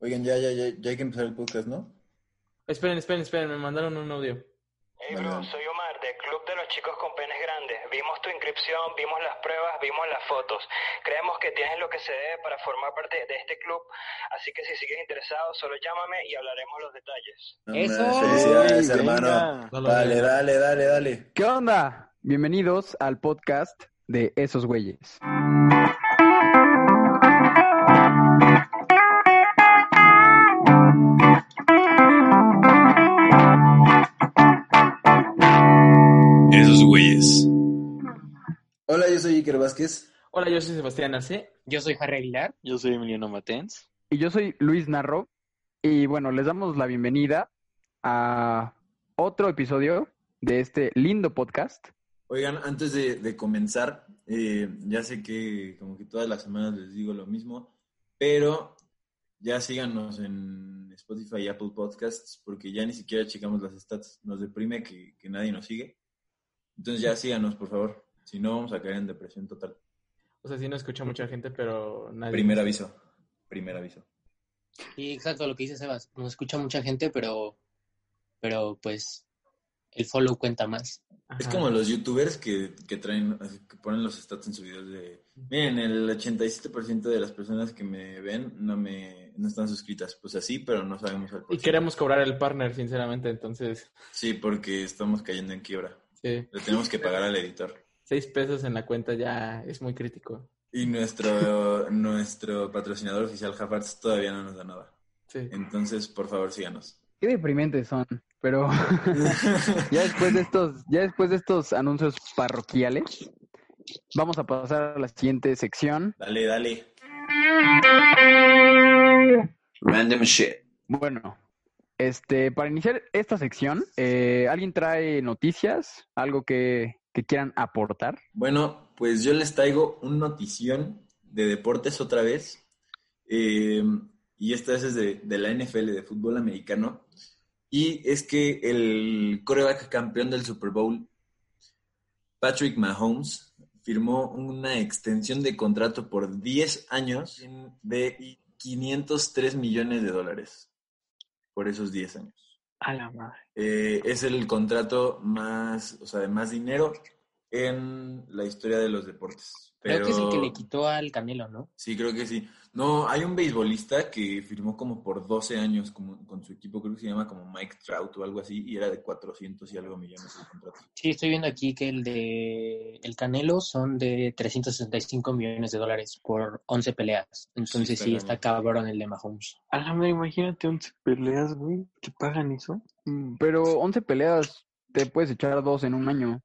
Oigan, ya, ya, ya, ya hay que empezar el podcast, ¿no? Esperen, esperen, esperen, me mandaron un audio. Hey bro, soy Omar del Club de los Chicos con Penes Grandes. Vimos tu inscripción, vimos las pruebas, vimos las fotos. Creemos que tienes lo que se debe para formar parte de este club, así que si sigues interesado, solo llámame y hablaremos los detalles. ¡Eso! Felicidades, hermano. Dale, dale, dale, dale. ¿Qué onda? Bienvenidos al podcast de Esos Güeyes. Hola, yo soy Iker Vázquez. Hola, yo soy Sebastián Arce. Yo soy Harry Aguilar. Yo soy Emiliano Matens. Y yo soy Luis Narro. Y bueno, les damos la bienvenida a otro episodio de este lindo podcast. Oigan, antes de, de comenzar, eh, ya sé que como que todas las semanas les digo lo mismo, pero ya síganos en Spotify y Apple Podcasts porque ya ni siquiera checamos las stats. Nos deprime que, que nadie nos sigue. Entonces ya síganos, por favor. Si no, vamos a caer en depresión total. O sea, sí no escucha mucha gente, pero nadie. Primer aviso. Primer aviso. Y exacto lo que dice Sebas. Nos escucha mucha gente, pero, pero pues el follow cuenta más. Es como los youtubers que, que traen, que ponen los stats en sus videos de, miren, el 87% de las personas que me ven no me no están suscritas. Pues así, pero no sabemos al Y queremos cobrar el partner, sinceramente, entonces, Sí, porque estamos cayendo en quiebra. sí. Le tenemos que pagar al editor. Seis pesos en la cuenta ya es muy crítico. Y nuestro, nuestro patrocinador oficial, Jafarts, todavía no nos da nada. Sí. Entonces, por favor, síganos. Qué deprimentes son, pero ya después de estos, ya después de estos anuncios parroquiales, vamos a pasar a la siguiente sección. dale, dale. Random shit. Bueno, este, para iniciar esta sección, eh, ¿alguien trae noticias? ¿Algo que, que quieran aportar? Bueno, pues yo les traigo un notición de deportes otra vez. Eh, y esta vez es de, de la NFL, de fútbol americano. Y es que el coreback campeón del Super Bowl, Patrick Mahomes, firmó una extensión de contrato por 10 años de 503 millones de dólares por esos 10 años. A la madre. Eh, es el contrato más, o sea, de más dinero en la historia de los deportes. Creo que es el que le quitó al Canelo, ¿no? Sí, creo que sí. No, hay un beisbolista que firmó como por 12 años como, con su equipo, creo que se llama como Mike Trout o algo así, y era de 400 y algo millones el contrato. Sí, estoy viendo aquí que el de el Canelo son de 365 millones de dólares por 11 peleas. Entonces está sí, está cabrón el de Mahomes. A la madre, imagínate 11 peleas, güey, que pagan eso. Mm, Pero 11 peleas, te puedes echar dos en un año.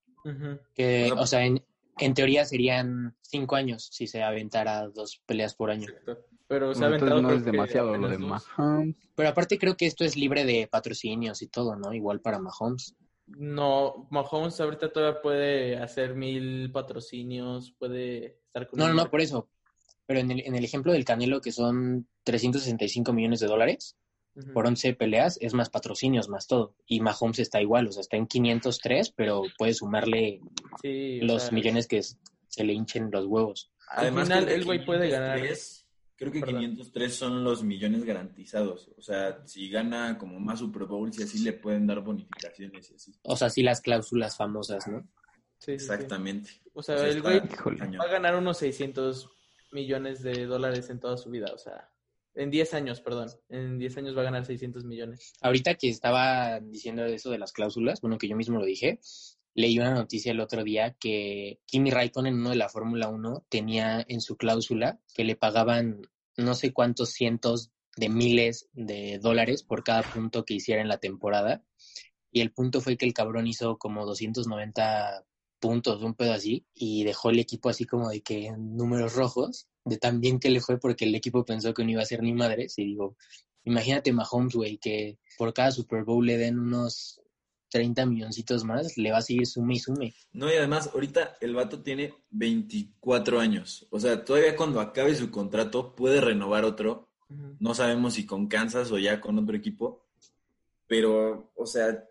Que, O sea, o sea, en, en teoría serían 5 años si se aventara dos peleas por año. Exacto. Pero se ha aventado no es demasiado lo de. Mahomes. Pero aparte creo que esto es libre de patrocinios y todo, ¿no? Igual para Mahomes. No, Mahomes ahorita todavía puede hacer mil patrocinios, puede estar con No, no, no, por eso. Pero en el, en el ejemplo del Canelo, que son 365 millones de dólares Por 11 peleas, es más patrocinios, más todo. Y Mahomes está igual, o sea, está en 503, pero puede sumarle Sí, los sea, millones que se le hinchen los huevos. Al final, el güey puede ganar. 503 Creo que Perdón. 503 son los millones garantizados. O sea, si gana como más Super Bowls y así le pueden dar bonificaciones y así. O sea, sí las cláusulas famosas, ¿no? Sí. Exactamente. O sea, O sea, el güey va a ganar unos 600 millones de dólares en toda su vida. O sea, en 10 años, perdón. En 10 años va a ganar 600 millones. Ahorita que estaba diciendo eso de las cláusulas, bueno, que yo mismo lo dije, leí una noticia el otro día que Kimi Raikkonen, uno de la Fórmula 1, tenía en su cláusula que le pagaban no sé cuántos cientos de miles de dólares por cada punto que hiciera en la temporada. Y el punto fue que el cabrón hizo como 290 puntos, un pedo así, y dejó el equipo así como de que en números rojos, de tan bien que le fue porque el equipo pensó que no iba a ser ni madres. Y digo, Imagínate Mahomes, güey, que por cada Super Bowl le den unos 30 milloncitos más, le va a seguir sume y sume. No, y además, ahorita el vato tiene 24 años. O sea, todavía cuando acabe su contrato puede renovar otro. No sabemos si con Kansas o ya con otro equipo. Pero, o sea,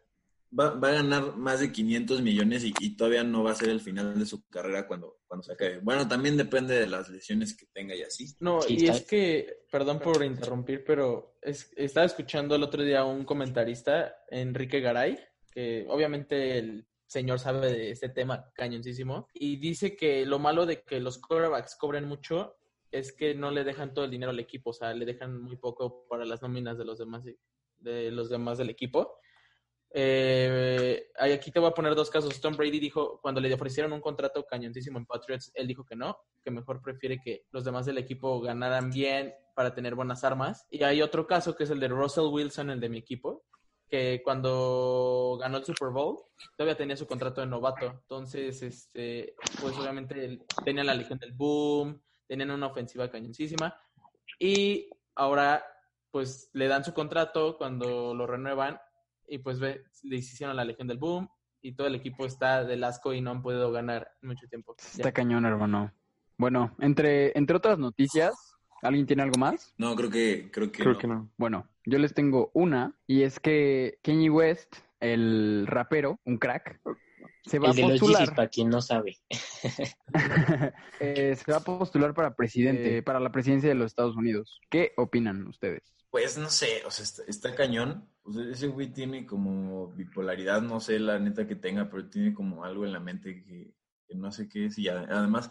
va, va a ganar más de 500 millones y, y todavía no va a ser el final de su carrera cuando, cuando se acabe. Bueno, también depende de las lesiones que tenga y así. No, y es que, perdón por interrumpir, pero es- estaba escuchando el otro día a un comentarista, Enrique Garay, que obviamente el señor sabe de este tema cañoncísimo, y dice que lo malo de que los quarterbacks cobren mucho es que no le dejan todo el dinero al equipo, o sea, le dejan muy poco para las nóminas de los demás, de los demás del equipo. Eh, aquí te voy a poner dos casos. Tom Brady dijo, cuando le ofrecieron un contrato cañoncísimo en Patriots, él dijo que no, que mejor prefiere que los demás del equipo ganaran bien para tener buenas armas. Y hay otro caso que es el de Russell Wilson, el de mi equipo, que cuando ganó el Super Bowl todavía tenía su contrato de novato. Entonces, este, pues obviamente tenían la Legión del Boom, tenían una ofensiva cañoncísima. Y ahora, pues le dan su contrato cuando lo renuevan y pues ve, le hicieron la Legión del Boom y todo el equipo está del asco y no han podido ganar mucho tiempo. Ya. Está cañón, hermano. Bueno, entre, entre otras noticias, ¿alguien tiene algo más? No, creo que, creo que Creo no. que no. Bueno, yo les tengo una, y es que Kanye West, el rapero, un crack, se va El a postular. Para quien no sabe. Eh, se va a postular para presidente, para la presidencia de los Estados Unidos. ¿Qué opinan ustedes? Pues no sé, o sea, está, está cañón. O sea, ese güey tiene como bipolaridad, no sé la neta que tenga, pero tiene como algo en la mente que, no sé qué es. Y además,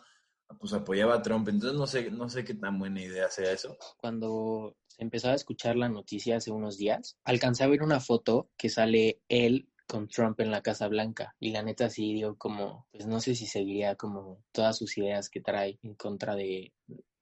pues apoyaba a Trump, entonces no sé, no sé qué tan buena idea sea eso. Cuando se empezaba a escuchar la noticia hace unos días, alcancé a ver una foto que sale él con Trump en la Casa Blanca. Y la neta sí dio como, pues no sé si seguiría como todas sus ideas que trae en contra de,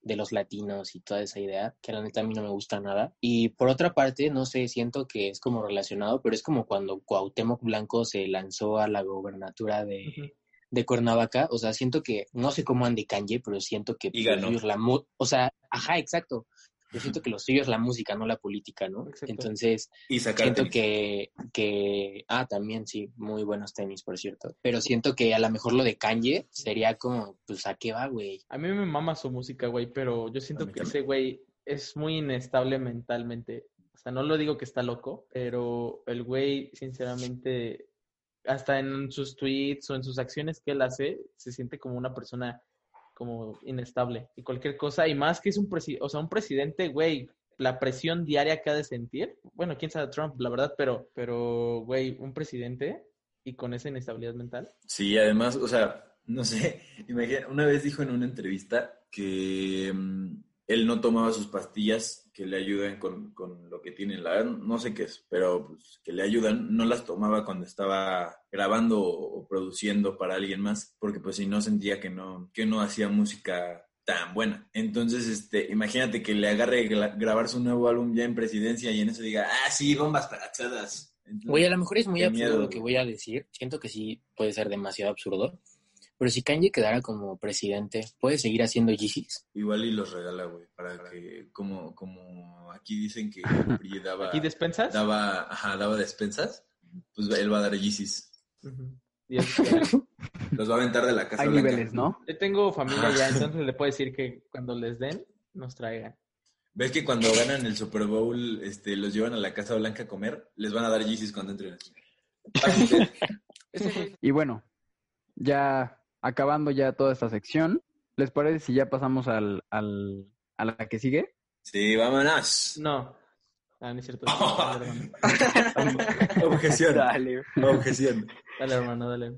de los latinos y toda esa idea, que la neta a mí no me gusta nada. Y por otra parte, no sé, siento que es como relacionado, pero es como cuando Cuauhtémoc Blanco se lanzó a la gobernatura de, de Cuernavaca, o sea, siento que, no sé cómo ande Kanye, pero siento que Y ganó. la o sea, ajá, exacto. Yo siento que lo suyo es la música, no la política, ¿no? Exacto. Entonces, Y sacar siento que, que, ah, también sí, muy buenos tenis, por cierto. Pero siento que a lo mejor lo de Kanye sería como, pues, ¿a qué va, güey? A mí me mama su música, güey, pero yo siento que también. ese güey es muy inestable mentalmente. O sea, no lo digo que está loco, pero el güey, sinceramente, hasta en sus tweets o en sus acciones que él hace, se siente como una persona como inestable y cualquier cosa. Y más que es un, presi- o sea, un presidente, güey, la presión diaria que ha de sentir. Bueno, quién sabe Trump, la verdad, pero, pero, güey, un presidente y con esa inestabilidad mental. Sí, además, o sea, no sé, imagina, una vez dijo en una entrevista que mm, él no tomaba sus pastillas que le ayudan con, con lo que tiene, la no sé qué es, pero pues, que le ayudan, no las tomaba cuando estaba grabando o, produciendo para alguien más, porque pues si no sentía que no, que no hacía música tan buena. Entonces, este, imagínate que le agarre gra- grabar su nuevo álbum ya en presidencia y en eso diga, ah, sí, bombas parachadas. Güey, a lo mejor es muy absurdo miedo, lo que voy a decir. Siento que sí puede ser demasiado absurdo. Pero si Kanye quedara como presidente, ¿puede seguir haciendo Yeezys? Igual y los regala, güey, para que, como, como aquí dicen que daba, ¿Aquí despensas? daba, ajá, daba despensas, pues él va a dar Yeezys. Quiera. Los va a aventar de la casa Hay blanca. niveles, ¿no? Yo tengo familia ya, entonces le puedo decir que cuando les den, nos traigan. ¿Ves que cuando ganan el Super Bowl, este, los llevan a la Casa Blanca a comer? Les van a dar Yeezys cuando entren. Y bueno, ya acabando ya toda esta sección, ¿les parece si ya pasamos al, al, a la que sigue? Sí, vámonos. No. Ah, no es cierto. Dale, hermano. Objeción. Dale. Objeción. Dale, hermano, dale.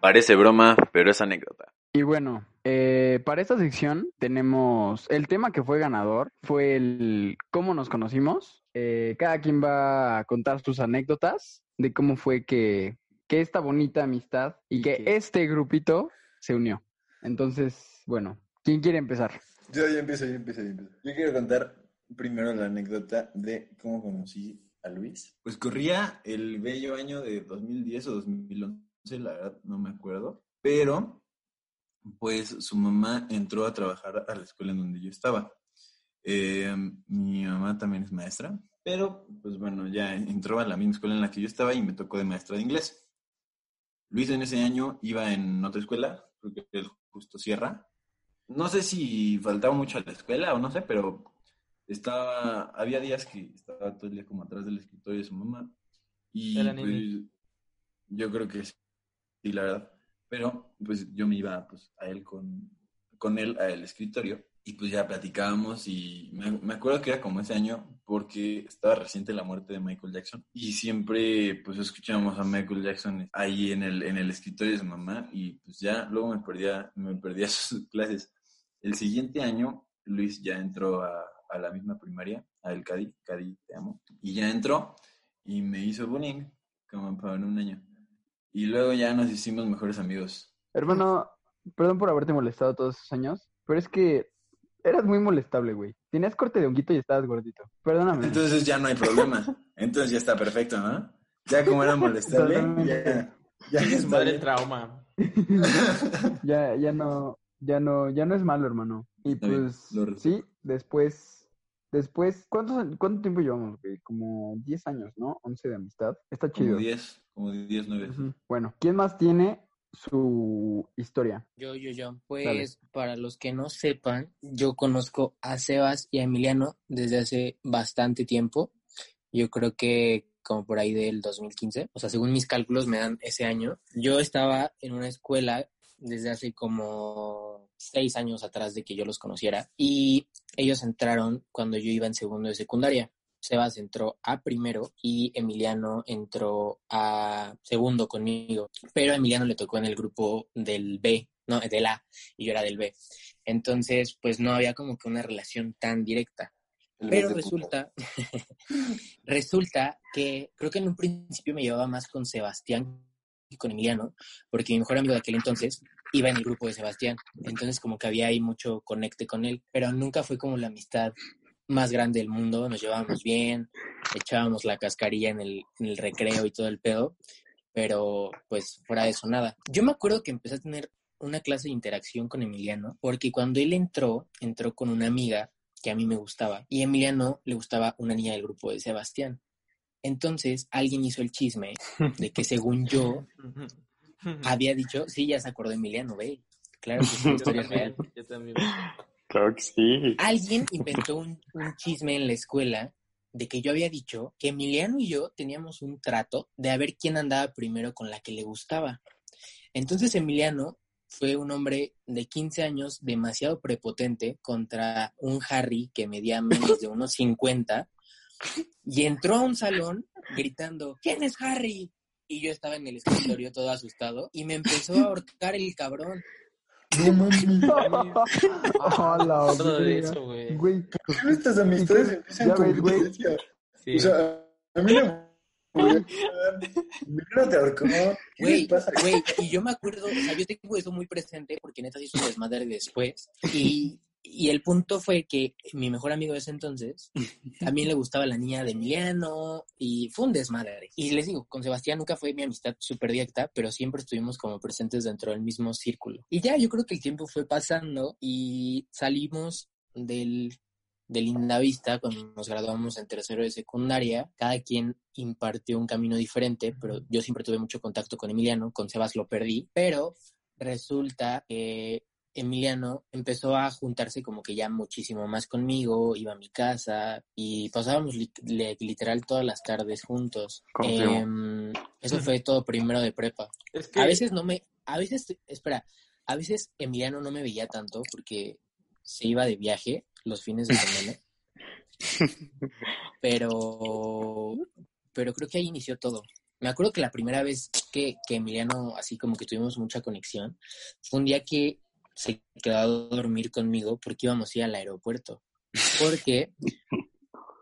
Parece broma, pero es anécdota. Y bueno, eh, para esta sección tenemos el tema que fue ganador, fue el cómo nos conocimos. Eh, cada quien va a contar sus anécdotas de cómo fue que, que esta bonita amistad y, Y que, que- este grupito se unió. Entonces, bueno, ¿quién quiere empezar? Yo, yo empiezo, yo empiezo, yo empiezo. Yo quiero contar primero la anécdota de cómo conocí a Luis. Pues corría el bello año de 2010 o 2011, la verdad no me acuerdo, pero pues su mamá entró a trabajar a la escuela en donde yo estaba. Eh, mi mamá también es maestra, pero pues bueno, ya entró a la misma escuela en la que yo estaba y me tocó de maestra de inglés. Luis en ese año iba en otra escuela, creo que el Justo Sierra, no sé si faltaba mucho a la escuela o no sé, pero estaba, había días que estaba todo el día como atrás del escritorio de su mamá y pues, yo creo que sí, la verdad. Pero pues yo me iba pues a él con, con él al escritorio y pues ya platicábamos y me, me acuerdo que era como ese año porque estaba reciente la muerte de Michael Jackson y siempre pues escuchábamos a Michael Jackson ahí en el, en el escritorio de su mamá y pues ya luego me perdía, me perdía sus clases. El siguiente año Luis ya entró a, a la misma primaria, a el Cadi, Cadi te amo, y ya entró y me hizo bullying como para un año. Y luego ya nos hicimos mejores amigos. Hermano, perdón por haberte molestado todos esos años, pero es que eras muy molestable, güey. Tenías corte de honguito y estabas gordito. Perdóname. Entonces ya no hay problema. Entonces ya está perfecto, ¿no? Ya como era molestable, ya, ya Es madre bien. trauma. ya, ya no, ya no, ya no es malo, hermano. Y bien, pues, sí, después, después, ¿cuántos, ¿cuánto tiempo llevamos, güey? Como 10 años, ¿no? 11 de amistad. Está Como chido. 10, como 10, 9. Ujú. Bueno, ¿quién más tiene su historia? Yo, yo, yo. Pues Dale. para los que no sepan, yo conozco a Sebas y a Emiliano desde hace bastante tiempo. Yo creo que como por ahí del 2015. O sea, según mis cálculos me dan ese año. Yo estaba en una escuela desde hace como seis años atrás de que yo los conociera y ellos entraron cuando yo iba en segundo de secundaria. Sebas entró a primero y Emiliano entró a segundo conmigo, pero a Emiliano le tocó en el grupo del B, no, del A, y yo era del B. Entonces, pues no había como que una relación tan directa. Pero resulta, resulta que creo que en un principio me llevaba más con Sebastián que con Emiliano, porque mi mejor amigo de aquel entonces iba en el grupo de Sebastián. Entonces como que había ahí mucho conecte con él, pero nunca fue como la amistad más grande del mundo, nos llevábamos bien, echábamos la cascarilla en el, en el recreo y todo el pedo, pero pues fuera de eso nada. Yo me acuerdo que empecé a tener una clase de interacción con Emiliano, porque cuando él entró, entró con una amiga que a mí me gustaba, y a Emiliano le gustaba una niña del grupo de Sebastián. Entonces alguien hizo el chisme de que según yo había dicho, sí, ya se acordó Emiliano, ve, claro que es una Yo historia también, real. yo también. Claro que sí. Alguien inventó un, chisme en la escuela de que yo había dicho que Emiliano y yo teníamos un trato de a ver quién andaba primero con la que le gustaba. Entonces Emiliano fue un hombre de 15 años demasiado prepotente contra un Harry que medía menos de unos 50 y entró a un salón gritando, ¿quién es Harry? Y yo estaba en el escritorio todo asustado y me empezó a ahorcar el cabrón. No mames. A la Todo de verga. eso, güey. Güey, Estas amistades. Sí. O sea, a mí no me Primero te ahorcó. ¿Qué Güey, y yo me acuerdo, o sea, yo tengo eso muy presente porque neta hizo un desmadre después. Y, y el punto fue que mi mejor amigo de ese entonces también le gustaba la niña de Emiliano y fue un desmadre. Y les digo, con Sebastián nunca fue mi amistad súper directa, pero siempre estuvimos como presentes dentro del mismo círculo. Y ya yo creo que el tiempo fue pasando y salimos del de Linda Vista, cuando nos graduamos en tercero de secundaria, cada quien impartió un camino diferente, pero yo siempre tuve mucho contacto con Emiliano, con Sebas lo perdí, pero resulta que Emiliano empezó a juntarse como que ya muchísimo más conmigo, iba a mi casa y pasábamos li- literal todas las tardes juntos. Em, eso fue todo primero de prepa. Es que A veces no me, a veces, espera, a veces Emiliano no me veía tanto porque se iba de viaje los fines de semana. pero, pero creo que ahí inició todo. Me acuerdo que la primera vez que, que Emiliano, así como que tuvimos mucha conexión, fue un día que se quedó a dormir conmigo porque íbamos a ir al aeropuerto. Porque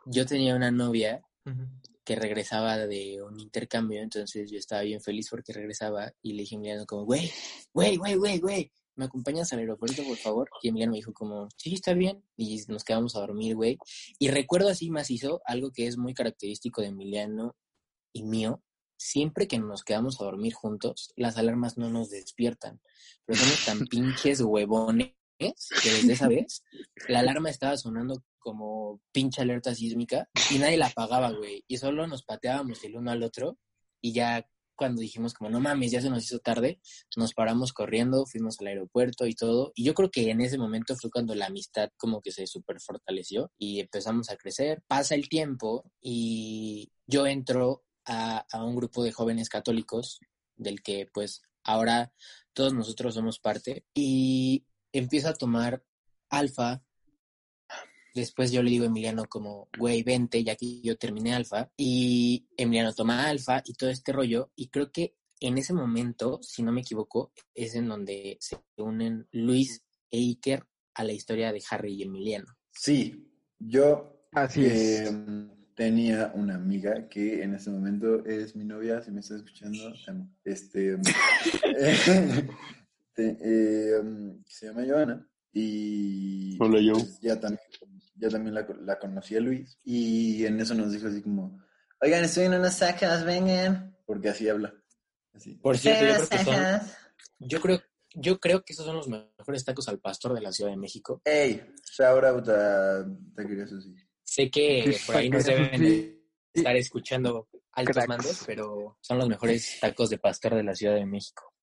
yo tenía una novia que regresaba de un intercambio, entonces yo estaba bien feliz porque regresaba y le dije a Emiliano como, güey, güey, güey, güey, güey, ¿me acompañas al aeropuerto, por favor? Y Emiliano me dijo como, sí, está bien, y nos quedamos a dormir, güey. Y recuerdo así macizo algo que es muy característico de Emiliano y mío, siempre que nos quedamos a dormir juntos, las alarmas no nos despiertan, pero somos tan pinches huevones que desde esa vez la alarma estaba sonando como pinche alerta sísmica y nadie la apagaba, güey. Y solo nos pateábamos el uno al otro y ya cuando dijimos como, no mames, ya se nos hizo tarde, nos paramos corriendo, fuimos al aeropuerto y todo. Y yo creo que en ese momento fue cuando la amistad como que se súper fortaleció y empezamos a crecer. Pasa el tiempo y yo entro a, a un grupo de jóvenes católicos del que pues ahora todos nosotros somos parte y empiezo a tomar alfa. Después yo le digo a Emiliano como, güey, vente, ya que yo terminé alfa. Y Emiliano toma alfa y todo este rollo. Y creo que en ese momento, si no me equivoco, es en donde se unen Luis e Iker a la historia de Harry y Emiliano. Sí, yo Así eh, es. Tenía una amiga que en este momento es mi novia, si me estás escuchando, amo. Este, te- eh, se llama Joana y Hola, pues, ya también, ya también la, la conocí a Luis y en eso nos dijo así como, oigan, estoy en unas sacas, vengan, porque así habla. Así. Por cierto, yo creo que son, yo creo, yo creo que esos son los mejores tacos al pastor de la Ciudad de México. Hey, shout out a Taquerías Susi. Sé que por ahí nos deben estar escuchando altos Cracks. mandos, pero son los mejores tacos de pastor de la Ciudad de México.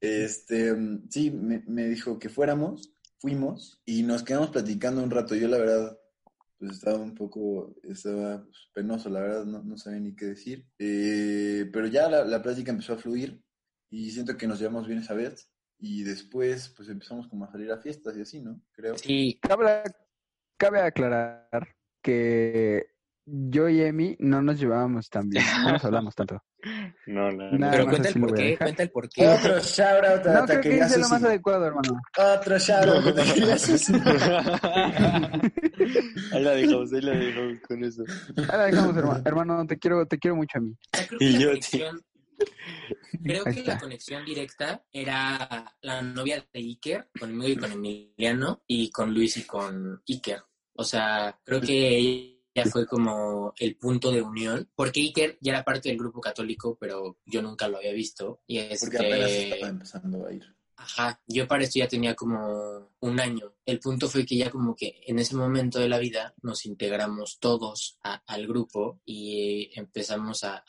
Este, sí, me, me dijo que fuéramos, fuimos y nos quedamos platicando un rato. Yo la verdad, pues estaba un poco, estaba pues, penoso, la verdad, no, no sabía ni qué decir. Eh, pero ya la, la plática empezó a fluir y siento que nos llevamos bien esa vez. Y después, pues empezamos como a salir a fiestas y así, ¿no? Creo. Sí, Cabe, cabe aclarar que yo y Emi no nos llevábamos tan bien, no nos hablamos tanto. No, no, no. pero cuenta el lo por voy a qué, dejar. cuenta el por qué. Otro shout out a No, creo que hice lo más adecuado, hermano. Otro shout out a Taquerías Susi. Ahí la dejamos, ahí la dejamos con eso. Ahí la dejamos, hermano. Hermano, te quiero, te quiero mucho a mí. Creo que Y la yo, conexión, creo que la conexión directa era la novia de Iker, conmigo y con Emiliano, y con Luis y con Iker. O sea, creo que ella fue como el punto de unión, porque Iker ya era parte del grupo católico, pero yo nunca lo había visto. Y Porque apenas este, estaba empezando a ir. Ajá, yo para esto ya tenía como un año. El punto fue que ya como que en ese momento de la vida nos integramos todos a- al grupo y empezamos a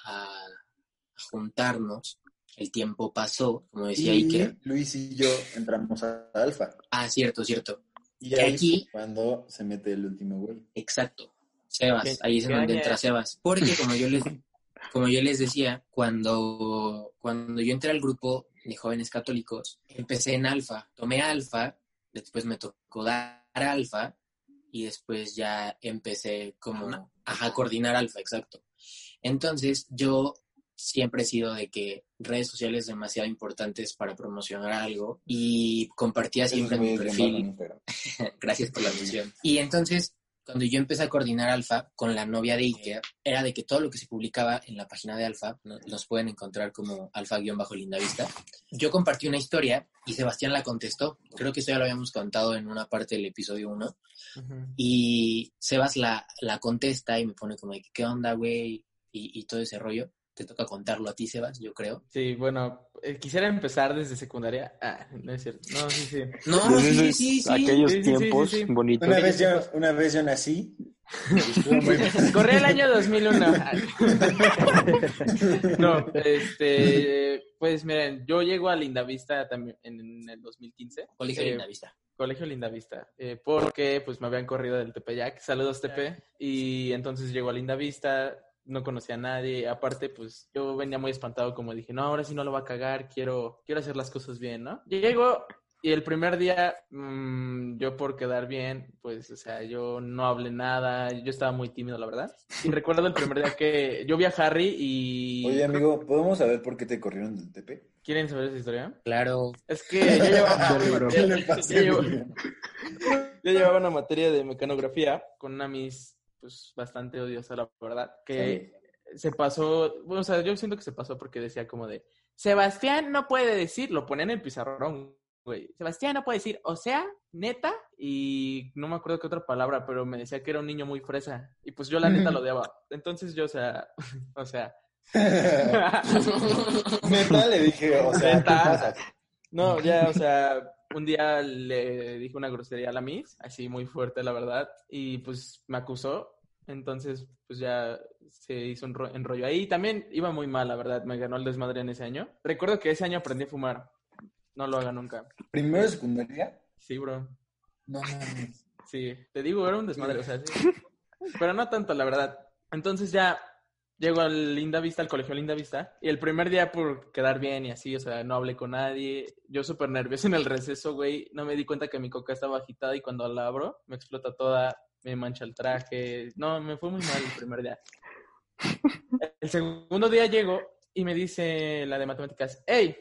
juntarnos. El tiempo pasó, como decía Y Iker. Luis y yo entramos a Alfa. Ah, cierto, cierto. Y ahí aquí- cuando se mete el último güey. Exacto. Sebas, ¿Qué- ahí es en donde entra? Sebas. Porque como yo les, como yo les decía, cuando, cuando yo entré al grupo de jóvenes católicos, empecé en alfa, tomé alfa, después me tocó dar alfa y después ya empecé como ajá, a coordinar alfa, exacto. Entonces yo siempre he sido de que redes sociales demasiado importantes para promocionar algo y compartía siempre mi perfil Gracias por la mención. Y entonces, cuando yo empecé a coordinar Alfa con la novia de Iker, era de que todo lo que se publicaba en la página de Alfa, ¿no? los pueden encontrar como alfa-lindavista, yo compartí una historia y Sebastián la contestó. Creo que esto ya lo habíamos contado en una parte del episodio 1. Ujú. Y Sebas la, la contesta y me pone como de que, ¿qué onda, güey? Y, y todo ese rollo. Te toca contarlo a ti, Sebas, yo creo. Sí, bueno, eh, quisiera empezar desde secundaria. Ah, no es cierto. No, sí, sí. No, Desde sí, sí, sí. Aquellos Sí, sí, sí, tiempos sí, sí. bonitos. Una vez, yo, una vez yo nací. Corría el año 2001. no, este, pues miren, yo llego a Lindavista también en el 2015. Colegio Eh, Lindavista. Colegio Lindavista, eh, porque pues me habían corrido del Tepeyac. Saludos Tepe. Y entonces llego a Lindavista, no conocía a nadie. Aparte, pues yo venía muy espantado, como dije, no, ahora sí no lo va a cagar, quiero, quiero hacer las cosas bien, ¿no? Llego y el primer día, mm, yo por quedar bien, pues, o sea, yo no hablé nada, yo estaba muy tímido, la verdad. Y recuerdo el primer día que yo vi a Harry y... Oye, amigo, ¿podemos saber por qué te corrieron del TP? ¿Quieren saber esa historia? Claro. Es que yo llevaba, yo llevaba una materia de mecanografía con una Miss, pues, bastante odiosa, la verdad, que se pasó, bueno, o sea, yo siento que se pasó porque decía como de, Sebastián no puede decir, lo ponían en el pizarrón, güey. Sebastián no puede decir, o sea, neta, y no me acuerdo qué otra palabra, pero me decía que era un niño muy fresa, y pues yo la neta lo odiaba. Entonces yo, o sea, o sea, Neta, le dije, o sea, ¿qué Neta. pasa? No, ya, o sea, un día le dije una grosería a la Miss, así muy fuerte, la verdad, y pues me acusó Entonces, pues ya se hizo un ro- enrollo ahí. También iba muy mal, la verdad. Me ganó el desmadre en ese año. Recuerdo que ese año aprendí a fumar. No lo haga nunca. ¿Primero de secundaria? Sí, bro. No mames. Sí, te digo, era un desmadre, o sea, sí. Pero no tanto, la verdad. Entonces ya llego al Linda Vista, al colegio Linda Vista, y el primer día por quedar bien y así, o sea, no hablé con nadie. Yo súper nervioso en el receso, güey. No me di cuenta que mi coca estaba agitada y cuando la abro me explota toda, me mancha el traje. No, me fue muy mal el primer día. El segundo día llego y me dice la de matemáticas, hey,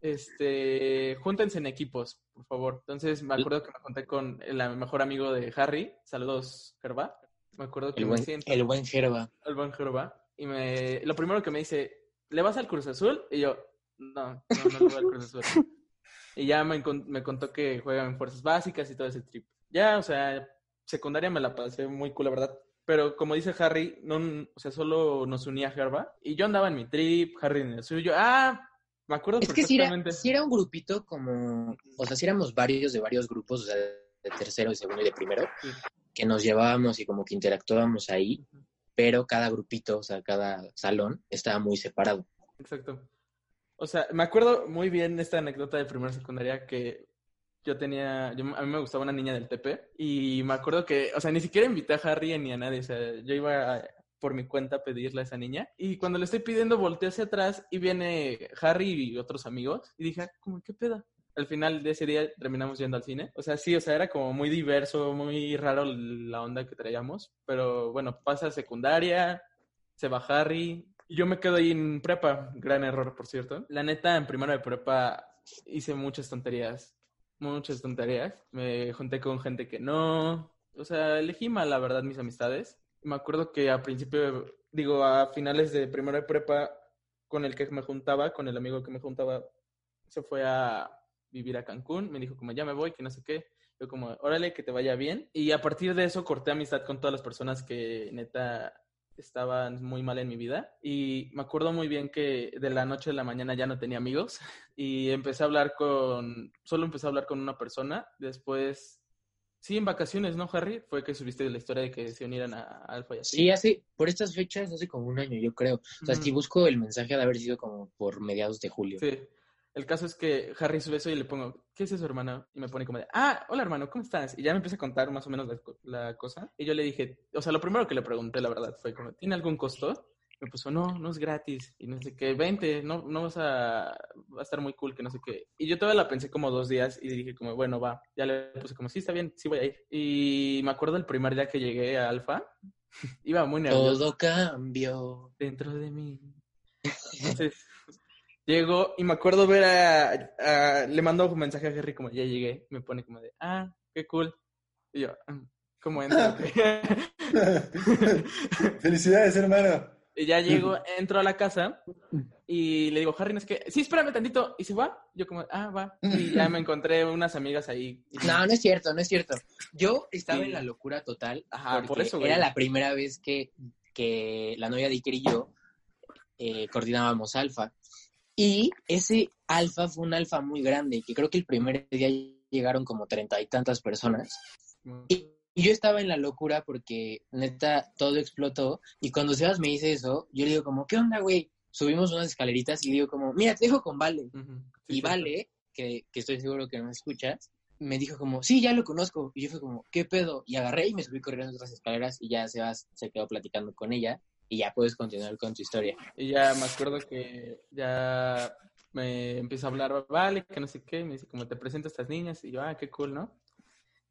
este, júntense en equipos, por favor. Entonces me acuerdo que me conté con el mejor amigo de Harry, saludos, Gerba. Me acuerdo que El me buen, siento el buen Gerba. al buen Gerba y me, lo primero que me dice, ¿le vas al Cruz Azul? Y yo, no, no, no le voy al Cruz Azul. y ya me, me contó que juegan en fuerzas básicas y todo ese trip. Ya, o sea, secundaria me la pasé muy cool, la verdad. Pero como dice Harry, no, o sea, solo nos unía Gerba. Y yo andaba en mi trip, Harry en el suyo. Ah, me acuerdo Es que si era, sí era un grupito como, o sea, si éramos varios de varios grupos, o sea, de tercero, de segundo y de primero, Sí. que nos llevábamos y como que interactuábamos ahí, pero cada grupito, o sea, cada salón estaba muy separado. Exacto. O sea, me acuerdo muy bien esta anécdota de primera secundaria que yo tenía, yo- a mí me gustaba una niña del TP y me acuerdo que, o sea, ni siquiera invité a Harry ni a nadie, o sea, yo iba por mi cuenta a pedirle a esa niña y cuando le estoy pidiendo volteé hacia atrás y viene Harry y otros amigos y dije, ah, como, ¿qué peda? Al final de ese día terminamos yendo al cine. O sea, sí, o sea, era como muy diverso, muy raro la onda que traíamos. Pero bueno, pasa secundaria, se va Harry. Y yo me quedo ahí en prepa. Gran error, por cierto. La neta, en primero de prepa hice muchas tonterías. Muchas tonterías. Me junté con gente que no. O sea, elegí mal, la verdad, mis amistades. Me acuerdo que a principio, digo, a finales de primero de prepa, con el que me juntaba, con el amigo que me juntaba, se fue a vivir a Cancún. Me dijo como, ya me voy, que no sé qué. Yo como, órale, que te vaya bien. Y a partir de eso corté amistad con todas las personas que neta estaban muy mal en mi vida. Y me acuerdo muy bien que de la noche a la mañana ya no tenía amigos. Y empecé a hablar con, solo empecé a hablar con una persona. Después, sí, en vacaciones, ¿no, Harry? Fue que subiste la historia de que se unieran a, Alfa y así. Sí, hace, por estas fechas, hace como un año, yo creo. O sea, si busco el mensaje ha de haber sido como por mediados de julio. Sí. El caso es que Harry sube eso y le pongo, ¿qué es eso, hermano? Y me pone como de, ah, hola, hermano, ¿cómo estás? Y ya me empieza a contar más o menos la, la cosa. Y yo le dije, o sea, lo primero que le pregunté, la verdad, fue como, ¿tiene algún costo? Me puso, no, no es gratis. Y no sé qué, vente, no, no vas a, va a estar muy cool, que no sé qué. Y yo todavía la pensé como dos días y dije como, bueno, va. Ya le puse como, sí, está bien, sí voy a ir. Y me acuerdo el primer día que llegué a Alfa, iba muy nervioso Todo cambió. dentro de mí. Entonces, llego y me acuerdo ver a, a- Le mando un mensaje a Harry como, ya llegué. Me pone como de, ah, qué cool. Y yo, "Ah, ¿cómo entro? Felicidades, hermano. y ya llego, entro a la casa y le digo, Harry, no es que, sí, espérame tantito. Y se va. Yo como, ah, va. Y ya me encontré unas amigas ahí. No, no es cierto, no es cierto. Yo estaba Sí. en la locura total. Ajá, por porque eso, güey. Era la primera vez que, que la novia de Iker y yo eh, coordinábamos alfa. Y ese alfa fue un alfa muy grande, que creo que el primer día llegaron como treinta y tantas personas. Y, y yo estaba en la locura porque neta todo explotó. Y cuando Sebas me dice eso, yo le digo como, ¿qué onda, güey? Subimos unas escaleritas y digo como, mira, te dejo con Vale. Y. Vale, que, que estoy seguro que no me escuchas, me dijo como, sí, ya lo conozco. Y yo fue como, ¿qué pedo? Y agarré y me subí corriendo otras escaleras y ya Sebas se quedó platicando con ella y ya puedes continuar con tu historia. Y ya me acuerdo que ya me empieza a hablar, vale, que no sé qué, me dice, como te presento a estas niñas, y yo, ah, qué cool, ¿no?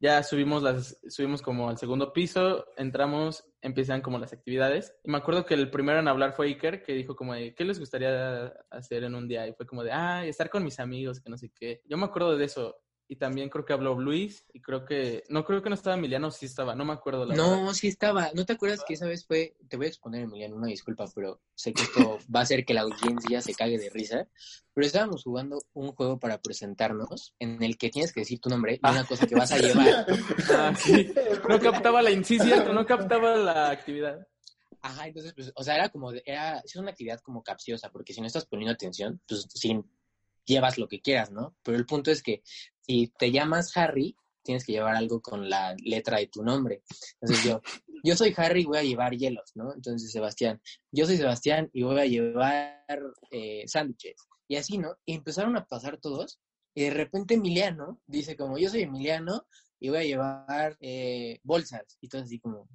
Ya subimos las, subimos como al segundo piso, entramos, empiezan como las actividades. Y me acuerdo que el primero en hablar fue Iker, que dijo como ¿qué les gustaría hacer en un día? Y fue como de, ah, estar con mis amigos, que no sé qué. Yo me acuerdo de eso. Y también creo que habló Luis, y creo que, no creo que no estaba Emiliano, sí estaba, no me acuerdo la verdad. No, sí estaba. ¿No te acuerdas que esa vez fue, te voy a exponer, Emiliano, una disculpa, pero sé que esto va a hacer que la audiencia se cague de risa. Pero estábamos jugando un juego para presentarnos en el que tienes que decir tu nombre y una cosa que vas a llevar. Ah, sí. No captaba la, sí, cierto, no captaba la actividad. Ajá, entonces, pues, o sea, era como, de- era, es una actividad como capciosa, porque si no estás poniendo atención, pues, sí, llevas lo que quieras, ¿no? Pero el punto es que si te llamas Harry, tienes que llevar algo con la letra de tu nombre. Entonces yo, yo soy Harry y voy a llevar hielos, ¿no? Entonces Sebastián, yo soy Sebastián y voy a llevar eh, sándwiches. Y así, ¿no? Y empezaron a pasar todos. Y de repente Emiliano dice como, yo soy Emiliano y voy a llevar eh, bolsas. Y todo así como,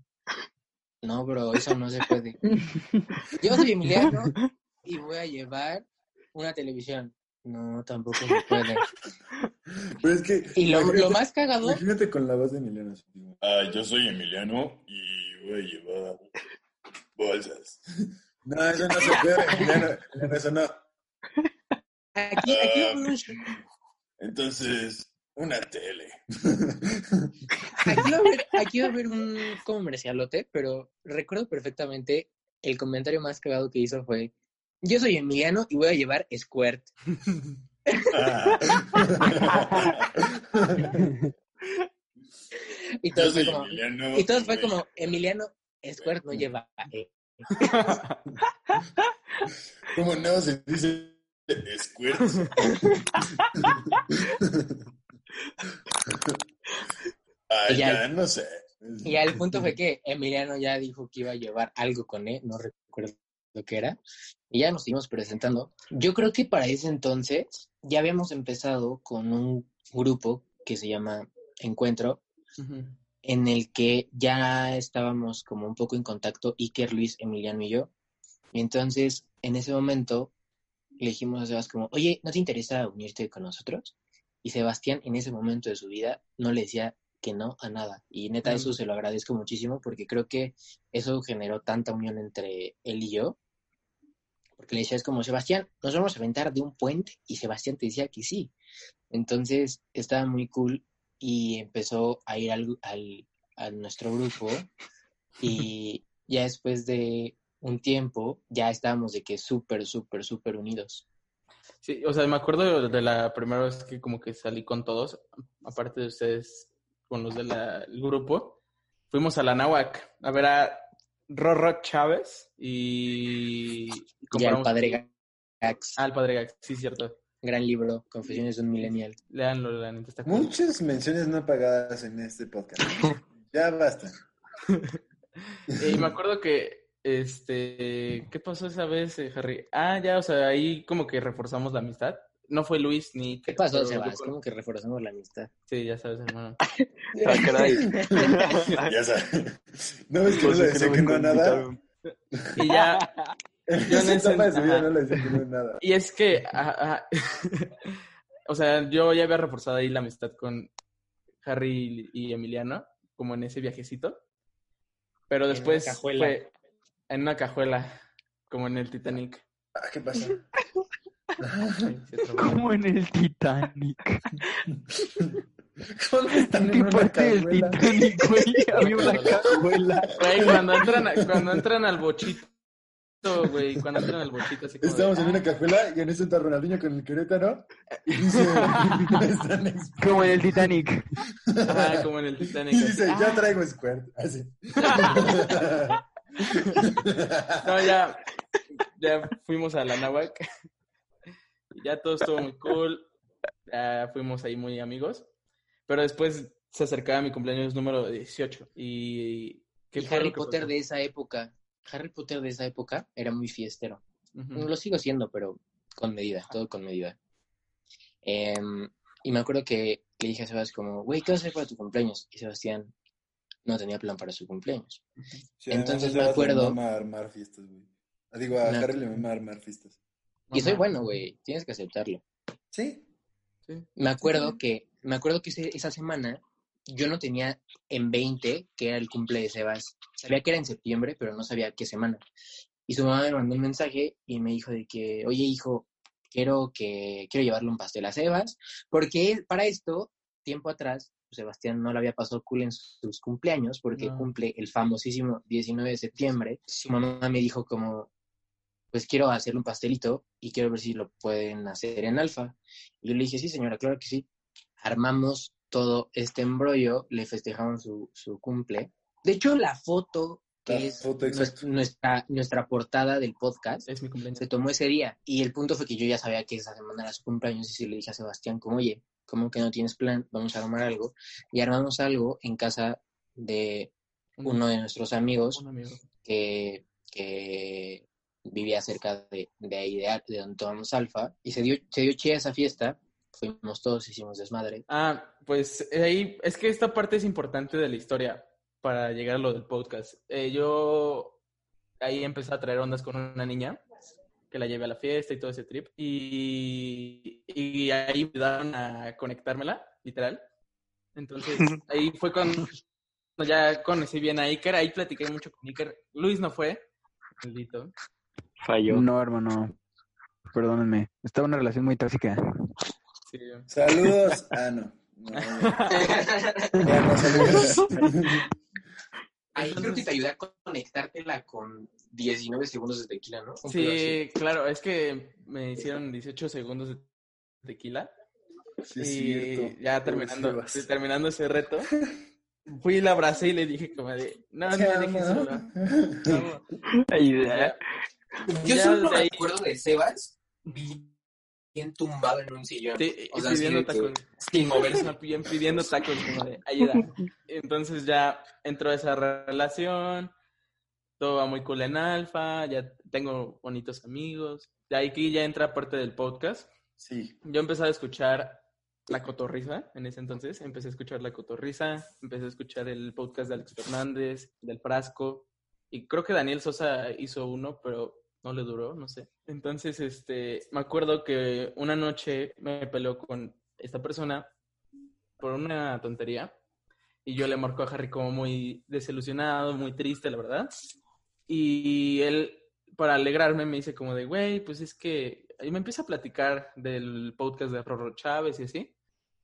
no, bro, eso no se puede. Yo soy Emiliano y voy a llevar una televisión. No, tampoco se puede. Pero es que. Y lo, lo más cagado, Imagínate con la voz de Emiliano. Ah, yo soy Emiliano y voy a llevar bolsas. No, eso no se puede, Emiliano. Eso no. aquí, aquí un show. Entonces, una tele. Aquí va a haber, aquí va a haber un comercialote, pero recuerdo perfectamente el comentario más cagado que hizo fue, yo soy Emiliano y voy a llevar Squirt. Y todos fue como, Emiliano. y todos fue voy- como, Emiliano, Squirt no lleva E. ¿Cómo no se dice squirt? Ay, ya- ya, no sé. Y ya el punto fue que Emiliano ya dijo que iba a llevar algo con E, no recuerdo lo que era, y ya nos seguimos presentando. Yo creo que para ese entonces ya habíamos empezado con un grupo que se llama Encuentro, en el que ya estábamos como un poco en contacto Iker, Luis, Emiliano y yo. Y entonces, en ese momento, le dijimos a Sebas como, oye, ¿no te interesa unirte con nosotros? Y Sebastián, en ese momento de su vida, no le decía que no a nada. Y neta, eso Mm. se lo agradezco muchísimo porque creo que eso generó tanta unión entre él y yo. Porque le decía, es como, Sebastián, nos vamos a aventar de un puente. Y Sebastián te decía que sí. Entonces, estaba muy cool y empezó a ir al, al- a nuestro grupo y ya después de un tiempo ya estábamos de que súper, súper, súper unidos. Sí, o sea, me acuerdo de la primera vez que como que salí con todos, aparte de ustedes, con los del grupo. Fuimos a la Náhuac a ver a Rorro Chávez y... Y al padre Gax, Ah, el Padre Gax, sí, cierto. gran libro, Confesiones de un Millennial. Leanlo, neta está cool. Muchas menciones no pagadas en este podcast. Ya basta. Y me acuerdo que, este, ¿qué pasó esa vez, eh, Harry? Ah, ya, o sea, ahí como que reforzamos la amistad. No fue Luis ni... ¿Qué pasó, pero Sebas? con- ¿Cómo que reforzamos la amistad? Sí, ya sabes, hermano. Ah, caray. Ya sabes. ¿No ves que no Pues le es que decía no que me no a nada? Y ya, En Yo en ese- de su vida no le decía que no a nada. Y es que, ajá, o sea, yo ya había reforzado ahí la amistad con Harry y Emiliano, como en ese viajecito. Pero En una después cajuela. fue en una cajuela, como en el Titanic. Ah, ¿Qué pasa? Como en el Titanic. ¿Cómo están ¿En parte del? Titanic, güey? Había una cajuela. Güey, cuando entran, a- cuando entran al bochito, güey, cuando entran al bochito, así como de, Estamos en "Ah". una cajuela y en eso entra Ronaldinho con el Querétaro y dice, están ex- Como en el Titanic. Ajá, como en el Titanic. y así, dice, "Ah". ya traigo Squirt. Así. No, ya, ya fuimos a la Náhuac. Ya todo estuvo muy cool. Ya fuimos ahí muy amigos. Pero después se acercaba mi cumpleaños número 18. Y. ¿qué Y Harry Potter pasó? de esa época, Harry Potter de esa época era muy fiestero. Lo sigo siendo, pero con medida, todo con medida. Em, y me acuerdo que le dije a Sebastián como, güey, ¿qué vas a hacer para tu cumpleaños? Y Sebastián no tenía plan para su cumpleaños. Sí, Entonces me acuerdo- Le mama armar fiestas, güey. Digo, a Harry le mama armar fiestas. Y soy bueno, güey, tienes que aceptarlo. Sí. Sí. Me acuerdo que, me acuerdo que ese- esa semana yo no tenía en 20 que era el cumple de Sebas. Sabía que era en septiembre, pero no sabía qué semana. Y su mamá me mandó un mensaje y me dijo de que, oye hijo, quiero que quiero llevarle un pastel a Sebas, porque para esto, tiempo atrás, Sebastián no le había pasado cool en sus cumpleaños, porque No. cumple el famosísimo 19 de septiembre. Su mamá me dijo como, pues quiero hacerle un pastelito y quiero ver si lo pueden hacer en alfa. Y yo le dije, sí, señora, claro que sí. Armamos todo este embrollo, le festejamos su, su cumple. De hecho, la foto que La es foto, nuestra, nuestra portada del podcast Es mi cumpleaños. se tomó ese día. Y el punto fue que yo ya sabía que esa semana era su cumpleaños y sí le dije a Sebastián como, oye, ¿cómo que no tienes plan? Vamos a armar algo. Y armamos algo en casa de uno de nuestros amigos Un amigo. que, que vivía cerca de, de ahí, de, de donde tomamos alfa, y se dio, se dio chida esa fiesta, fuimos todos, hicimos desmadre. Ah, pues eh, ahí, es que esta parte es importante de la historia para llegar a lo del podcast. Eh, yo ahí empecé a traer ondas con una niña que la llevé a la fiesta y todo ese trip. Y, y ahí me ayudaron a conectármela, literal. Entonces, ahí fue cuando ya conocí bien a Iker. Ahí platiqué mucho con Iker. Luis no fue, maldito. Falló. No, hermano. Perdónenme. Estaba en una relación muy tóxica. Sí. Saludos. Ah, no. No, no. Ya no, saludos. Ahí creo que te ayudé a conectártela con 19 segundos de tequila, ¿no? Sí, claro, es que me hicieron 18 segundos de tequila. Sí, y cierto. ya terminando, sí, terminando ese reto, fui y la abracé y le dije como de, no, no me dejes sola. Ayuda. Yo Ya solo de ahí- recuerdo de Sebas bien tumbado en un sillón. Sí, O sea, pidiendo tacos. sin moverse. Bien pidiendo tacos como de ayuda. Entonces ya entró esa relación, todo va muy cool en Alfa, ya tengo bonitos amigos. De ahí que ya entra parte del podcast. Sí. Yo empecé a escuchar La Cotorrisa en ese entonces. Empecé a escuchar La Cotorrisa, empecé a escuchar el podcast de Alex Fernández, del Frasco. Y creo que Daniel Sosa hizo uno, pero no le duró, no sé. Entonces, este, me acuerdo que una noche me peleó con esta persona por una tontería. Y yo le marco a Harry como muy desilusionado, muy triste, la verdad. Y él, para alegrarme, me dice como de, güey, pues es que... Y me empieza a platicar del podcast de Rorro Chávez y así.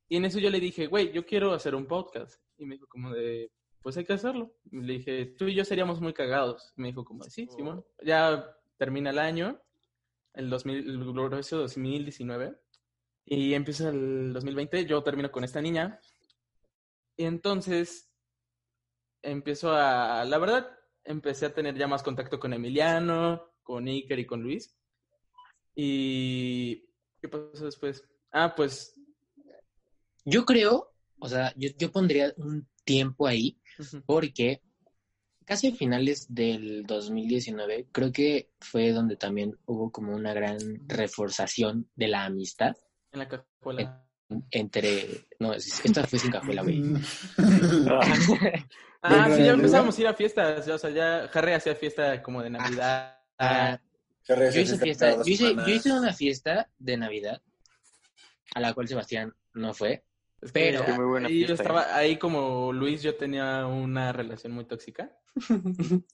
Y en eso yo le dije, güey, yo quiero hacer un podcast. Y me dijo como de, pues hay que hacerlo. Y le dije, tú y yo seríamos muy cagados. Me dijo como, de, sí, Simón. Ya termina el año, el, 2000, el glorioso 2019. Y empieza el 2020, yo termino con esta niña. Y entonces empiezo a, la verdad, empecé a tener ya más contacto con Emiliano, con Iker y con Luis. Y ¿qué pasó después? Ah, pues Yo creo, o sea, yo, yo pondría un tiempo ahí porque casi a finales del 2019 creo que fue donde también hubo como una gran reforzación de la amistad en la cajuela. entre... No, es- esta fue sin cajuela, güey. Ah, sí, ya empezamos a ir a fiestas. o sea, ya Harry hacía fiesta como de Navidad. Ah, Carrera yo hice fiesta yo hice, yo hice una fiesta de Navidad a la cual Sebastián no fue. Es que pero- muy buena ahí yo estaba, ahí como Luis, yo tenía una relación muy tóxica.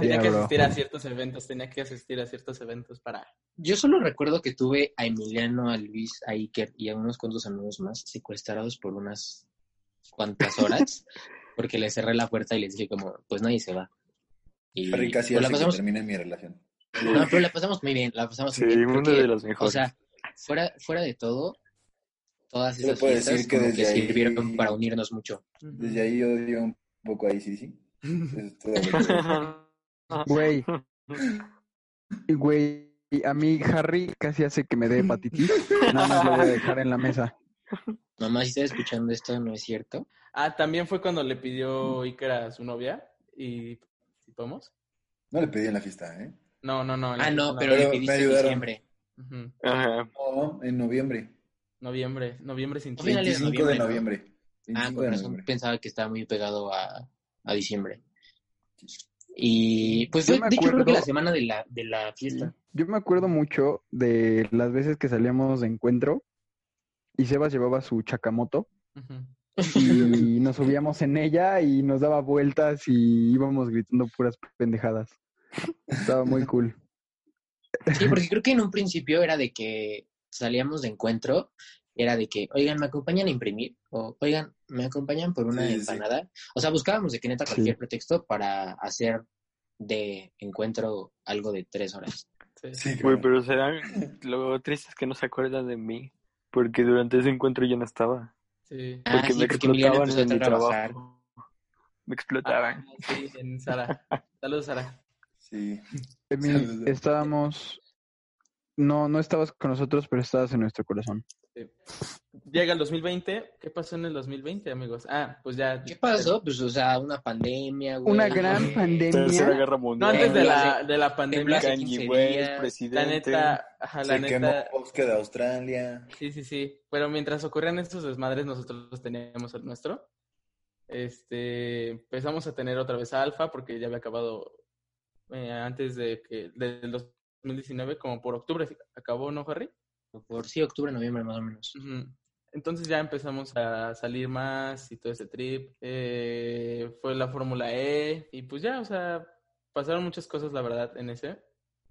Tenía que bro. asistir a ciertos eventos, tenía que asistir a ciertos eventos para... Yo solo recuerdo que tuve a Emiliano, a Luis, a Iker y a unos cuantos amigos más secuestrados por unas cuantas horas porque les cerré la puerta y les dije como, pues nadie se va. Y casi pues, la hace que pasamos, termine mi relación. no, pero la pasamos muy bien, la pasamos Sí, muy bien. uno de los o mejores. sea, fuera, fuera de todo, todas esas puedo fiestas decir que como que desde ahí- sirvieron para unirnos mucho. Desde ahí odio un poco ahí, sí, sí. Güey. Güey, a mí Harry casi hace que me dé hepatitis. Nada más lo voy a dejar en la mesa. Mamá, si estás escuchando esto, ¿no es cierto? Ah, también fue cuando le pidió Iker a su novia y... ¿Participamos? No le pedí en la fiesta, ¿eh? No, no, no. Ah, no, pero Pero le pediste en diciembre. Ajá. No, en noviembre. Noviembre, noviembre sin de 25 de noviembre. Ah, 25 con razón noviembre. pensaba que estaba muy pegado a, a diciembre. Y pues Yo fue, me de hecho, creo que acuerdo- la semana de la, de la fiesta. Yo me acuerdo mucho de las veces que salíamos de encuentro y Sebas llevaba su chacamoto y nos subíamos en ella y nos daba vueltas y íbamos gritando puras pendejadas. Estaba muy cool. Sí, porque creo que en un principio era de que salíamos de encuentro, era de que, oigan, ¿me acompañan a imprimir? O, oigan, ¿me acompañan por una Sí, sí, sí. empanada? O sea, buscábamos de que neta Sí. cualquier pretexto para hacer de encuentro algo de tres horas. Sí. Güey, pero serán lo triste es que no se acuerdan de mí. Porque durante ese encuentro yo no estaba. Sí. Ah, Porque sí, me porque explotaban en mi trabajar. trabajo. Me explotaban. Ah, sí, en Sara. Saludos, Sara. Sí. Saludos. estábamos... No, no estabas con nosotros, pero estabas en nuestro corazón. llega el 2020. ¿Qué pasó en el 2020, amigos? Ah, pues ya. ¿Qué pasó? Pues, o sea, una pandemia, güey. Una gran pandemia. Tercera Guerra No, Mundial. antes de la, de la pandemia. Kanye 15 West, días. La presidente. neta, ajá, la Se quemó neta. Bosque de Australia. Sí, sí, sí. Pero mientras ocurrían estos desmadres, nosotros teníamos el nuestro. Este, empezamos a tener otra vez alfa porque ya había acabado eh, antes de que del 2019, como por octubre acabó, ¿no, Harry? Por sí, octubre, noviembre, más o menos. Ujú. Entonces ya empezamos a salir más y todo ese trip. Eh, fue la Fórmula E y pues ya, o sea, pasaron muchas cosas, la verdad, en ese,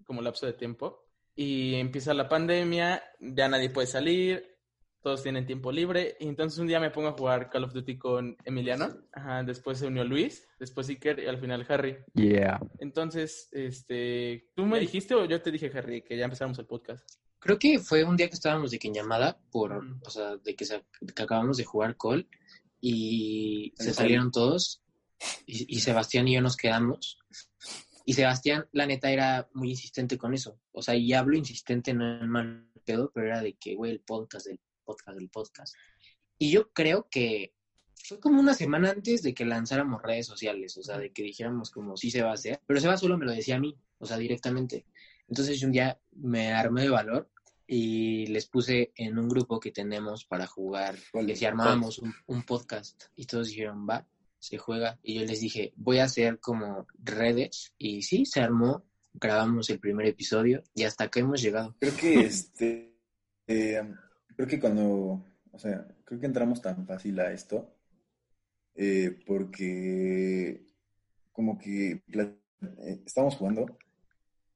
como lapso de tiempo. Y empieza la pandemia, ya nadie puede salir, todos tienen tiempo libre. Y entonces un día me pongo a jugar Call of Duty con Emiliano. Ajá, después se unió Luis, después Iker y al final Harry. Yeah. Entonces, este, ¿tú me dijiste o yo te dije, Harry, que ya empezáramos el podcast? Creo que fue un día que estábamos de que en llamada, por, o sea, de que, se- que acabamos de jugar Call y se El salieron todos y, y Sebastián y yo nos quedamos. Y Sebastián, la neta, era muy insistente con eso. O sea, y hablo insistente, no en mal pedo, pero era de que, güey, el podcast, del podcast, del podcast. Y yo creo que fue como una semana antes de que lanzáramos redes sociales, o sea, de que dijéramos como sí se va a hacer, pero Seba solo me lo decía a mí, o sea, directamente. Entonces yo un día me armé de valor y les puse en un grupo que tenemos para jugar, que si armábamos un, un podcast y todos dijeron, va, se juega. Y yo les dije, voy a hacer como redes y sí, se armó, grabamos el primer episodio y hasta acá hemos llegado. Creo que este. eh, creo que cuando. O sea, creo que entramos tan fácil a esto. eh, porque. Como que. eh, estábamos jugando.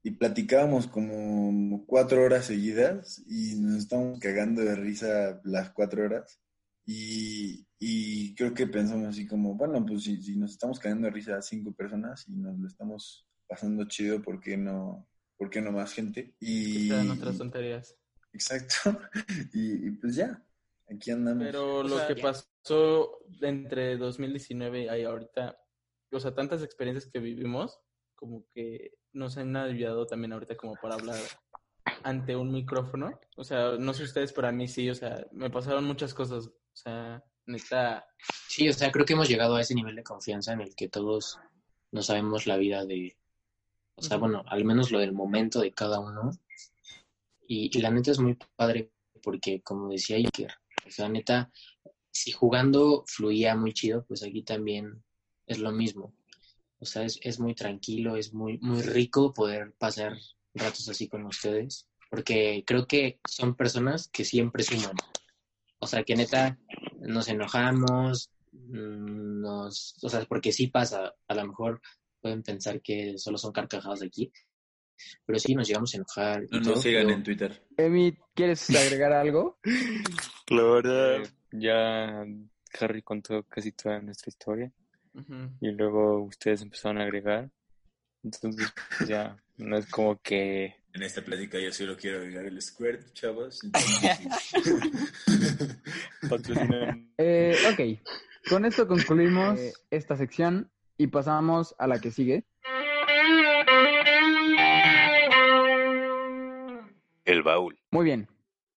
Y platicábamos como cuatro horas seguidas. Y nos estábamos cagando de risa las cuatro horas. Y, y creo que pensamos así como, bueno, pues si, si nos estamos cagando de risa a cinco personas y nos lo estamos pasando chido, ¿por qué no, por qué no más gente? Y, otras tonterías. Exacto. Y, y pues ya, aquí andamos. Pero O lo sea, que ya- pasó entre 2019 y ahorita, o sea, tantas experiencias que vivimos, como que nos han ayudado también ahorita como para hablar ante un micrófono. O sea, no sé ustedes, pero a mí sí, o sea, me pasaron muchas cosas. O sea, neta, Sí, o sea, creo que hemos llegado a ese nivel de confianza en el que todos no sabemos la vida de, o sea, bueno, al menos lo del momento de cada uno. Y, la neta es muy padre porque, como decía Iker, o sea, neta, si jugando fluía muy chido, pues aquí también es lo mismo. O sea, es, es muy tranquilo, es muy, muy rico poder pasar ratos así con ustedes, porque creo que son personas que siempre suman. O sea, que neta nos enojamos, mm, nos, o sea, porque sí pasa, a lo mejor pueden pensar que solo son carcajadas aquí, pero sí nos llegamos a enojar. y No nos sigan pero- en Twitter. Emi, ¿quieres agregar algo? La verdad, ya Harry contó casi toda nuestra historia y luego ustedes empezaron a agregar. Entonces, pues, ya no es como que En esta plática yo solo quiero agregar el squirt, chavos. Eh, ok, con esto concluimos esta sección y pasamos a la que sigue. El baúl. Muy bien.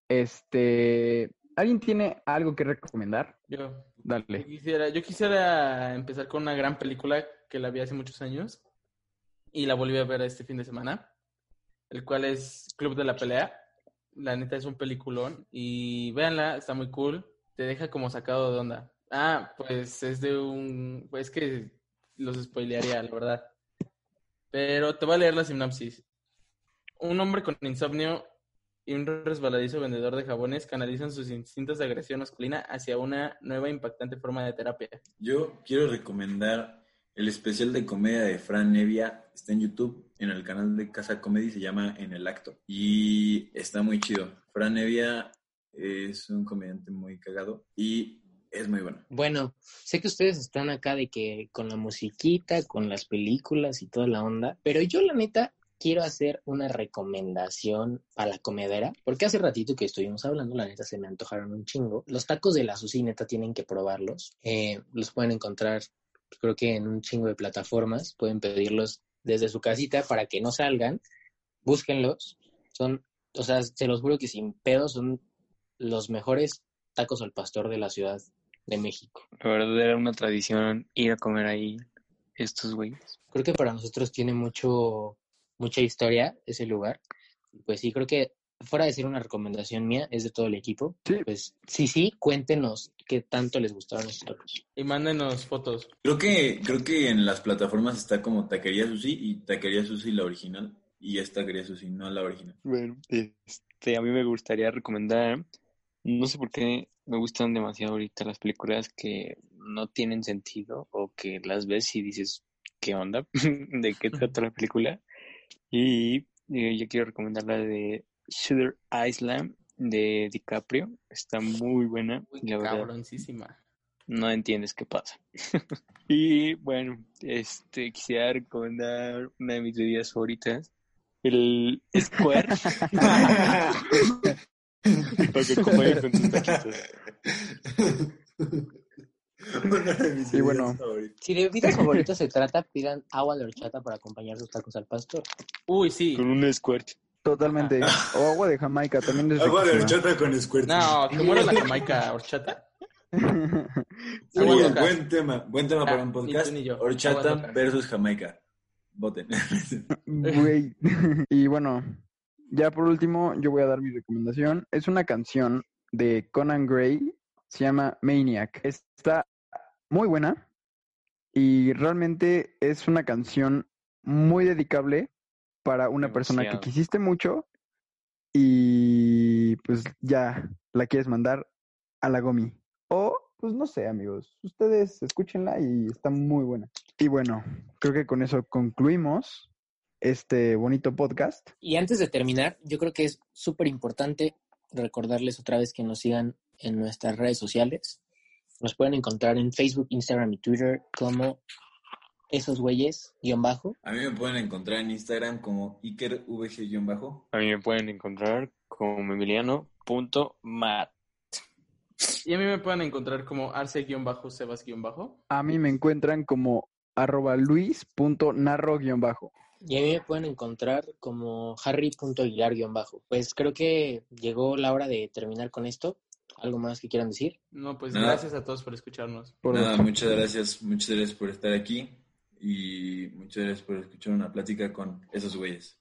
Este, ¿alguien tiene algo que recomendar? Yo, yo Dale. quisiera, yo quisiera empezar con una gran película que la vi hace muchos años y la volví a ver este fin de semana, el cual es Club de la Pelea. La neta es un peliculón y véanla, está muy cool. Te deja como sacado de onda. Ah, pues es de un... Pues que los spoilearía, la verdad. Pero te voy a leer la sinopsis. Un hombre con insomnio y un resbaladizo vendedor de jabones canalizan sus instintos de agresión masculina hacia una nueva impactante forma de terapia. Yo quiero recomendar el especial de comedia de Fran Nevia. Está en YouTube, en el canal de Casa Comedy, se llama En el Acto. Y está muy chido. Fran Nevia es un comediante muy cagado y es muy bueno. Bueno, sé que ustedes están acá de que con la musiquita, con las películas y toda la onda, pero yo la neta quiero hacer una recomendación para la comedera, porque hace ratito que estuvimos hablando, la neta se me antojaron un chingo. Los tacos de la Susi neta tienen que probarlos. Eh, los pueden encontrar, creo que en un chingo de plataformas, pueden pedirlos desde su casita para que no salgan, búsquenlos. Son, o sea, se los juro que sin pedos son los mejores tacos al pastor de la Ciudad de México. La verdad era una tradición ir a comer ahí estos güeyes. Creo que para nosotros tiene mucho, mucha historia ese lugar. Pues sí, creo que fuera de ser una recomendación mía, es de todo el equipo. Sí. Pues sí, sí, cuéntenos qué tanto les gustaron los tacos. Y mándenos fotos. Creo que, creo que en las plataformas está como Taquería Sushi y Taquería Sushi la original. Y es Taquería Sushi, no la original. Bueno, este, a mí me gustaría recomendar, no sé por qué me gustan demasiado ahorita las películas que no tienen sentido o que las ves y dices, ¿qué onda? ¿De qué trata la película? Y eh, yo quiero recomendar la de Shooter Island de DiCaprio. Está muy buena. Uy, la verdad, cabroncísima. no entiendes qué pasa. y bueno, este quisiera recomendar una de mis bebidas favoritas, el Square. Para que acompañen con tus taquitos. Una de mis Y bueno. Si de bebidas favoritas se trata, pidan agua de horchata para acompañar sus tacos al pastor. Uy, sí. Con un squirt. Totalmente. O agua de Jamaica también es Agua de horchata con squirt. No, que muera la jamaica horchata. Uy, buen tema, buen tema para Ah, un podcast. ni yo. Horchata versus Jamaica. Voten. Güey. Y bueno, ya por último, yo voy a dar mi recomendación. Es una canción de Conan Gray, se llama Maniac. Está muy buena y realmente es una canción muy dedicable para una persona que quisiste mucho y pues ya la quieres mandar a la gomi. O, pues no sé, amigos, ustedes escúchenla y está muy buena. Y bueno, creo que con eso concluimos este bonito podcast. Y antes de terminar, yo creo que es súper importante recordarles otra vez que nos sigan en nuestras redes sociales. Nos pueden encontrar en Facebook, Instagram y Twitter como esos güeyes, guion bajo. A mí me pueden encontrar en Instagram como IkerVG-bajo. A mí me pueden encontrar como emiliano.mat. Y a mí me pueden encontrar como arce-sebas-bajo. A mí me encuentran como arroba luis.narro-bajo. Y a mí me pueden encontrar como harry.aguilar guion bajo. Pues creo que llegó la hora de terminar con esto. ¿Algo más que quieran decir? No, pues Nada. gracias a todos por escucharnos. Por Nada, muchas gracias, muchas gracias por estar aquí y muchas gracias por escuchar una plática con esos güeyes.